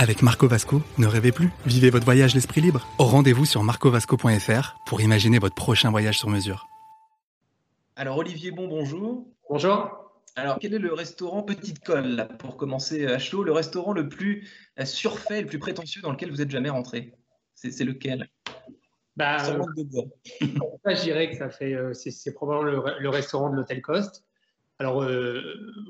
Avec Marco Vasco, ne rêvez plus, vivez votre voyage l'esprit libre. Au rendez-vous sur marcovasco.fr pour imaginer votre prochain voyage sur mesure. Alors Olivier Bon, bonjour. Bonjour. Alors quel est le restaurant Petite Colle, là, pour commencer à chaud, le restaurant le plus euh, surfait, le plus prétentieux dans lequel vous êtes jamais rentré? C'est lequel? Bah, euh, manque de bois. ça, je dirais que ça fait, euh, c'est c'est probablement le, le restaurant de l'hôtel Coste. Alors, euh,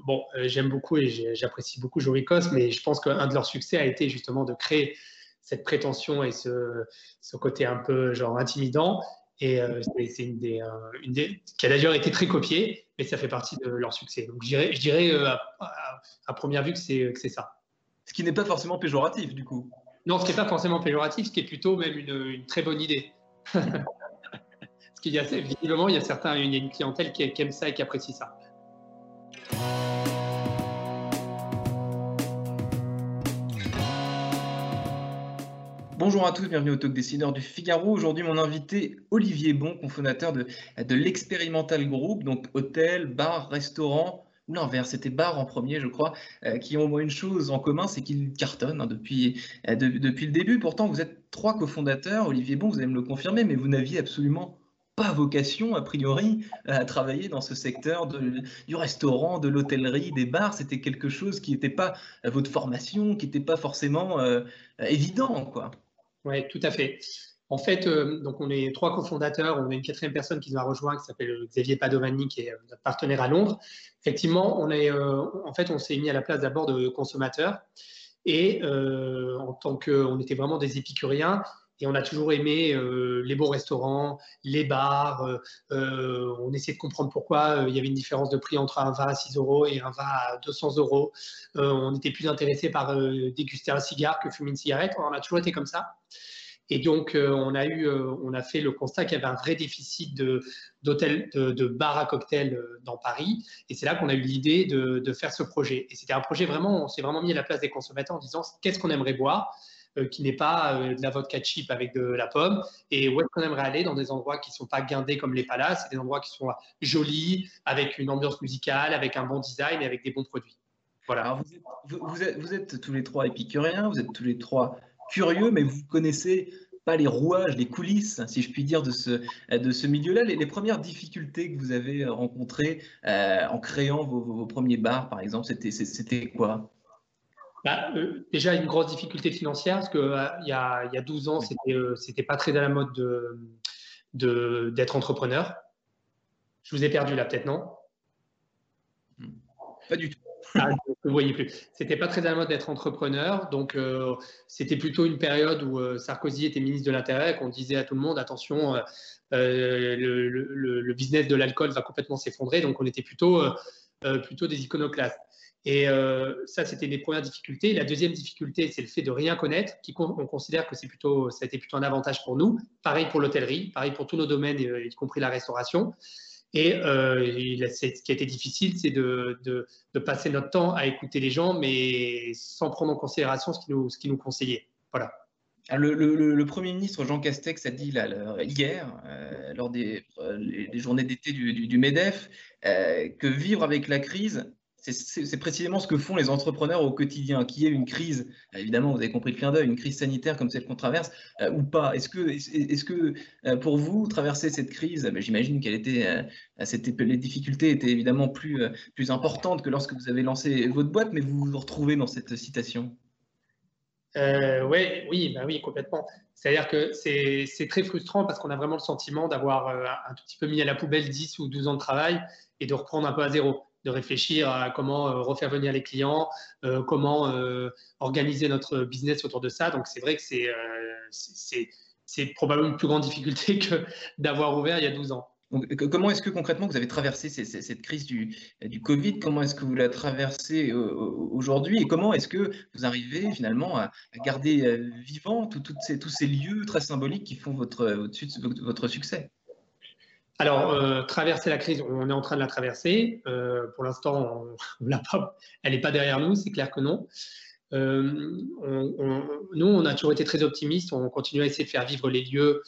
bon, euh, j'aime beaucoup et j'apprécie beaucoup Jory Coste, mais je pense qu'un de leurs succès a été justement de créer cette prétention et ce, ce côté un peu genre intimidant. Et euh, c'est une des, euh, une des qui a d'ailleurs été très copiée, mais ça fait partie de leur succès. Donc, je dirais, je dirais euh, à, à- à première vue que c'est que c'est ça. Ce qui n'est pas forcément péjoratif du coup. Non, ce qui n'est pas forcément péjoratif, ce qui est plutôt même une, une très bonne idée. Parce qu'il y a, visiblement, il y a certains, a une clientèle qui, qui aime ça et qui apprécie ça. Bonjour à tous, bienvenue au Talk Décideur du Figaro. Aujourd'hui, mon invité Olivier Bon, cofondateur de, l'Expérimental Group, donc hôtel, bar, restaurant, ou l'inverse, c'était bar en premier, je crois, euh, qui ont au moins une chose en commun, c'est qu'ils cartonnent hein, depuis, euh, de- depuis le début. Pourtant, vous êtes trois cofondateurs. Olivier Bon, vous allez me le confirmer, mais vous n'aviez absolument pas vocation, a priori, à travailler dans ce secteur du restaurant, de l'hôtellerie, des bars. C'était quelque chose qui n'était pas euh, votre formation, qui n'était pas forcément évident, quoi. Oui, tout à fait. En fait, euh, donc on est trois cofondateurs, on a une quatrième personne qui nous a rejoint, qui s'appelle Xavier Padovani, qui est euh, notre partenaire à Londres. Effectivement, on est, euh, en fait, on s'est mis à la place d'abord de consommateurs, et euh, en tant que, on était vraiment des épicuriens, et on a toujours aimé euh, les beaux restaurants, les bars. euh, euh, on essayait de comprendre pourquoi il y avait une différence de prix entre un vin à 6 euros et un vin à 200 euros. On était plus intéressé par déguster un cigare que fumer une cigarette. On a toujours été comme ça. Et donc, on, a eu, on a fait le constat qu'il y avait un vrai déficit de, d'hôtels, de, bars à cocktails dans Paris. Et c'est là qu'on a eu l'idée de, faire ce projet. Et c'était un projet vraiment, on s'est vraiment mis à la place des consommateurs en disant qu'est-ce qu'on aimerait boire? Qui n'est pas euh, de la vodka cheap avec de la pomme, et où est-ce qu'on aimerait aller dans des endroits qui ne sont pas guindés comme les palaces, des endroits qui sont jolis, avec une ambiance musicale, avec un bon design et avec des bons produits. Voilà. Vous êtes, tous les trois épicuriens, vous êtes tous les trois curieux, mais vous connaissez pas les rouages, les coulisses, si je puis dire, de ce, milieu-là. Les, premières difficultés que vous avez rencontrées euh, en créant vos, premiers bars, par exemple, c'était quoi? Bah, euh, déjà, une grosse difficulté financière, parce qu'il il y, a, il y a 12 ans, c'était euh, c'était pas très à la mode de- de- d'être entrepreneur. Je vous ai perdu là, peut-être, non? Pas du tout. Ah, je ne voyais plus. C'était pas très à la mode d'être entrepreneur, donc euh, c'était plutôt une période où euh, Sarkozy était ministre de l'Intérieur et qu'on disait à tout le monde attention, euh, euh, le, le- le business de l'alcool va complètement s'effondrer, donc on était plutôt, euh, euh, plutôt des iconoclastes. Et euh, ça, c'était les premières difficultés. La deuxième difficulté, c'est le fait de rien connaître, qui on considère que c'est plutôt, ça a été plutôt un avantage pour nous. Pareil pour l'hôtellerie, pareil pour tous nos domaines, euh, y compris la restauration. Et euh, ce qui a été difficile, c'est de, passer notre temps à écouter les gens, mais sans prendre en considération ce qu'ils nous, qu'ils nous conseillaient. Voilà. Le, Premier ministre Jean Castex a dit hier, euh, lors des, euh, journées d'été du, MEDEF, euh, que vivre avec la crise, c'est- précisément ce que font les entrepreneurs au quotidien. Qu'il y ait une crise, évidemment, vous avez compris le clin d'œil, une crise sanitaire comme celle qu'on traverse, ou pas. Est-ce que, pour vous, traverser cette crise, ben, j'imagine qu'elle était, les difficultés étaient évidemment plus, plus importantes que lorsque vous avez lancé votre boîte, mais vous vous retrouvez dans cette citation? Euh, ouais, oui, bah oui, complètement. C'est-à-dire que c'est très frustrant parce qu'on a vraiment le sentiment d'avoir euh, un tout petit peu mis à la poubelle 10 ou 12 ans de travail et de reprendre un peu à zéro, de réfléchir à comment euh, refaire venir les clients, comment organiser notre business autour de ça. Donc c'est vrai que c'est probablement une plus grande difficulté que d'avoir ouvert il y a 12 ans. Comment est-ce que concrètement vous avez traversé cette crise du, Covid? Comment est-ce que vous la traversez euh, aujourd'hui? Et comment est-ce que vous arrivez finalement à, garder euh, vivant tous ces lieux très symboliques qui font votre, su- votre succès? alors, traverser la crise, on est en train de la traverser. pour l'instant, elle n'est pas derrière nous, c'est clair que non. nous, on a toujours été très optimistes. On continue à essayer de faire vivre les lieux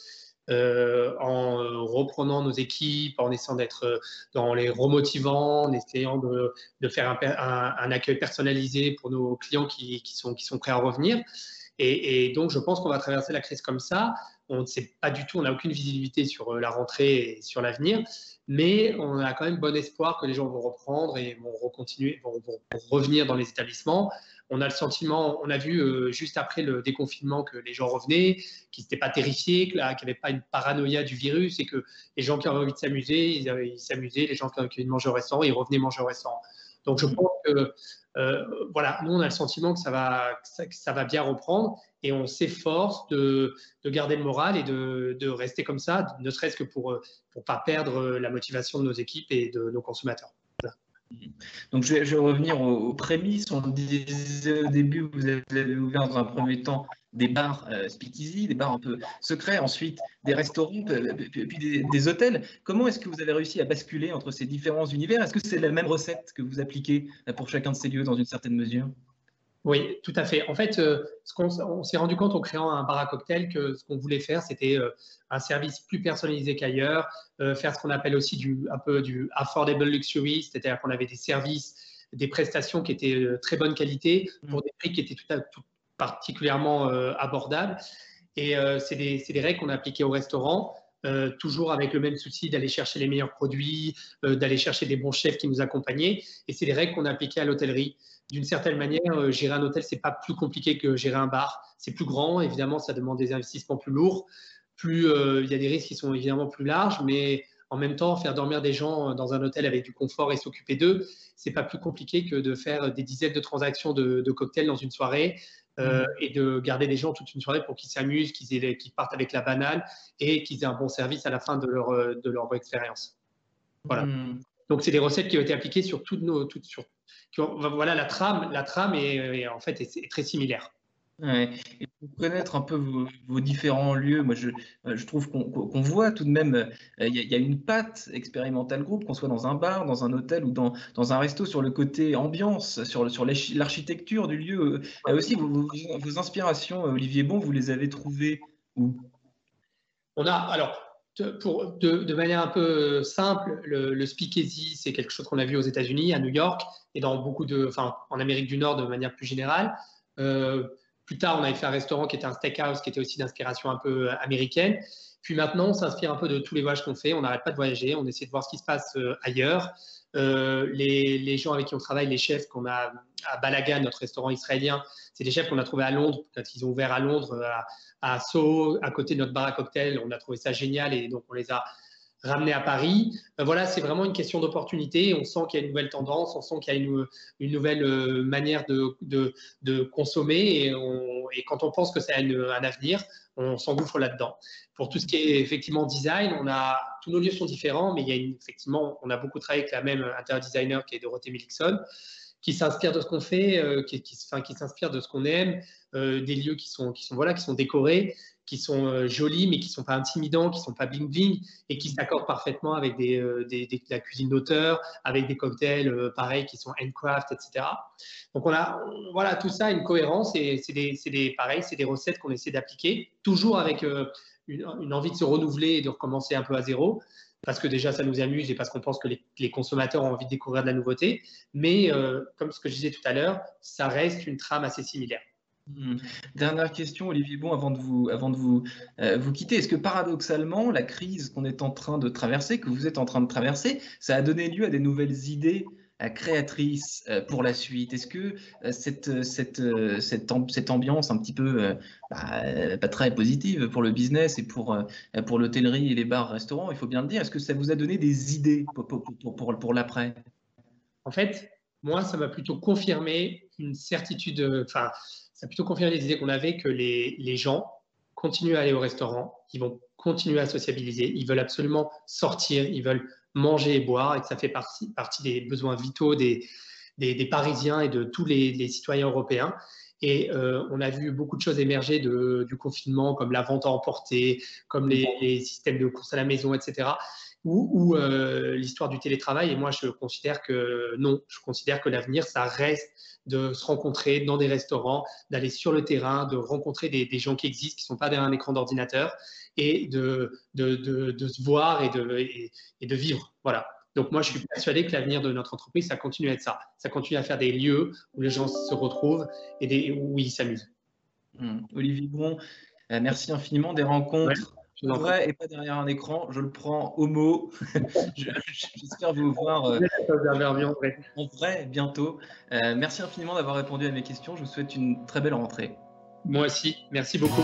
euh, en euh, reprenant nos équipes, en essayant d'être euh, dans les remotivants, en essayant de, de faire un, un, accueil personnalisé pour nos clients qui, qui, sont, qui sont prêts à revenir. Et, donc, je pense qu'on va traverser la crise comme ça. On ne sait pas du tout, on n'a aucune visibilité sur la rentrée et sur l'avenir, mais on a quand même bon espoir que les gens vont reprendre et vont, recontinuer, vont, revenir dans les établissements on a le sentiment, on a vu euh, juste après le déconfinement que les gens revenaient, qu'ils n'étaient pas terrifiés, qu'il n'y avait pas une paranoïa du virus et que les gens qui avaient envie de s'amuser, ils s'amusaient, les gens qui avaient envie de manger au restaurant, ils revenaient manger au restaurant. Donc je pense que euh, voilà, nous on a le sentiment que ça va, ça, va bien reprendre et on s'efforce de, garder le moral et de, rester comme ça, ne serait-ce que pour ne pas perdre la motivation de nos équipes et de nos consommateurs. Donc, je vais, revenir aux, prémices. On disait au début, vous avez ouvert dans un premier temps des bars euh, speakeasy, des bars un peu secrets, ensuite des restaurants, puis des, hôtels. Comment est-ce que vous avez réussi à basculer entre ces différents univers? Est-ce que c'est la même recette que vous appliquez pour chacun de ces lieux dans une certaine mesure? Oui, tout à fait. En fait, euh, ce qu'on, on s'est rendu compte en créant un bar à cocktail que ce qu'on voulait faire, c'était euh, un service plus personnalisé qu'ailleurs, euh, faire ce qu'on appelle aussi du, un peu du affordable luxury, c'est-à-dire qu'on avait des services, des prestations qui étaient très bonne qualité pour des prix qui étaient tout, particulièrement abordables. Et c'est des, des, règles qu'on a appliquées au restaurant. Toujours avec le même souci d'aller chercher les meilleurs produits, d'aller chercher des bons chefs qui nous accompagnaient. Et c'est des règles qu'on a appliquées à l'hôtellerie d'une certaine manière, euh, gérer un hôtel, c'est pas plus compliqué que gérer un bar. C'est plus grand, évidemment, ça demande des investissements plus lourds. Plus, euh, il y a des risques qui sont évidemment plus larges, mais en même temps, faire dormir des gens euh, dans un hôtel avec du confort et s'occuper d'eux, c'est pas plus compliqué que de faire des dizaines de transactions de, cocktails dans une soirée mmh. et de garder des gens toute une soirée pour qu'ils s'amusent, qu'ils partent avec la banane et qu'ils aient un bon service à la fin de leur, de leur expérience. Voilà. Mmh. Donc, c'est des recettes qui ont été appliquées sur toutes nos, toutes, sur, voilà, la trame, la trame est, en fait est, très similaire. Et pour connaître un peu vos, différents lieux, moi je, euh, je trouve qu'on voit tout de même, euh, il y, a une patte expérimentale groupe, qu'on soit dans un bar, dans un hôtel ou dans, dans un resto, sur le côté ambiance, sur, sur l'architecture du lieu. Euh, aussi, vos, vos, inspirations, Olivier Bon, vous les avez trouvées où? On a, alors, pour, de, manière un peu simple, le, speakeasy, c'est quelque chose qu'on a vu aux États-Unis, à New York, et dans beaucoup de, enfin, en Amérique du Nord de manière plus générale. Euh, plus tard, on avait fait un restaurant qui était un steakhouse, qui était aussi d'inspiration un peu américaine. Puis maintenant, on s'inspire un peu de tous les voyages qu'on fait. On n'arrête pas de voyager, on essaie de voir ce qui se passe euh, ailleurs. Euh, les, les, gens avec qui on travaille, les chefs qu'on a à Balaga, notre restaurant israélien, c'est des chefs qu'on a trouvés à Londres, quand ils ont ouvert à Londres, à, à Soho, à côté de notre bar à cocktail. On a trouvé ça génial et donc on les a ramenés à Paris. Euh, voilà, c'est vraiment une question d'opportunité. On sent qu'il y a une nouvelle tendance, on sent qu'il y a une, une nouvelle euh, manière de, de, consommer et, quand on pense que ça a un avenir, on s'engouffre là-dedans. Pour tout ce qui est effectivement design, on a tous nos lieux sont différents, mais il y a effectivement, on a beaucoup travaillé avec la même interdesigner qui est Dorothée Milikson qui s'inspire de ce qu'on fait, euh, qui, qui, qui s'inspire de ce qu'on aime, euh, des lieux qui sont, qui sont, voilà, qui sont décorés, qui sont euh, jolis, mais qui ne sont pas intimidants, qui ne sont pas bling-bling, et qui s'accordent parfaitement avec des, des, la cuisine d'auteur, avec des cocktails pareils qui sont handcraft, etc. Donc on a voilà, tout ça, une cohérence, et c'est des, des, pareil, c'est des recettes qu'on essaie d'appliquer, toujours avec une, une, envie de se renouveler et de recommencer un peu à zéro parce que déjà ça nous amuse et parce qu'on pense que les, consommateurs ont envie de découvrir de la nouveauté. Mais euh, comme ce que je disais tout à l'heure, ça reste une trame assez similaire. Hmm. Dernière question, Olivier Bon, avant de vous, avant de vous, euh, vous quitter. Est-ce que paradoxalement, la crise qu'on est en train de traverser, que vous êtes en train de traverser, ça a donné lieu à des nouvelles idées créatrice euh, pour la suite? Est-ce que euh, cette, euh, cette, cette, cette, ambiance un petit peu bah, pas très positive pour le business et pour, pour l'hôtellerie et les bars-restaurants, il faut bien le dire, est-ce que ça vous a donné des idées pour, pour, pour, pour l'après? En fait, moi, ça m'a plutôt confirmé une certitude, enfin, ça a plutôt confirmé les idées qu'on avait que les, les gens continuent à aller au restaurant, ils vont continuer à sociabiliser, ils veulent absolument sortir, ils veulent manger et boire et que ça fait partie, partie des besoins vitaux des, des, Parisiens et de tous les, citoyens européens. Et euh, on a vu beaucoup de choses émerger de, du confinement, comme la vente à emporter, comme les, systèmes de course à la maison, etc., ou, euh, l'histoire du télétravail. Et moi, je considère que non, je considère que l'avenir, ça reste de se rencontrer dans des restaurants, d'aller sur le terrain, de rencontrer des, gens qui existent, qui ne sont pas derrière un écran d'ordinateur, et de, de, de, se voir et de, et, de vivre. Voilà. Donc moi, je suis persuadé que l'avenir de notre entreprise, ça continue à être ça. Ça continue à faire des lieux où les gens se retrouvent et des, où ils s'amusent. Mmh. Olivier Bon, euh, merci infiniment des rencontres en vrai et pas derrière un écran. Je le prends au mot. J'espère vous voir euh, en vrai bientôt. Euh, merci infiniment d'avoir répondu à mes questions. Je vous souhaite une très belle rentrée. Moi aussi. Merci beaucoup.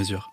mesure.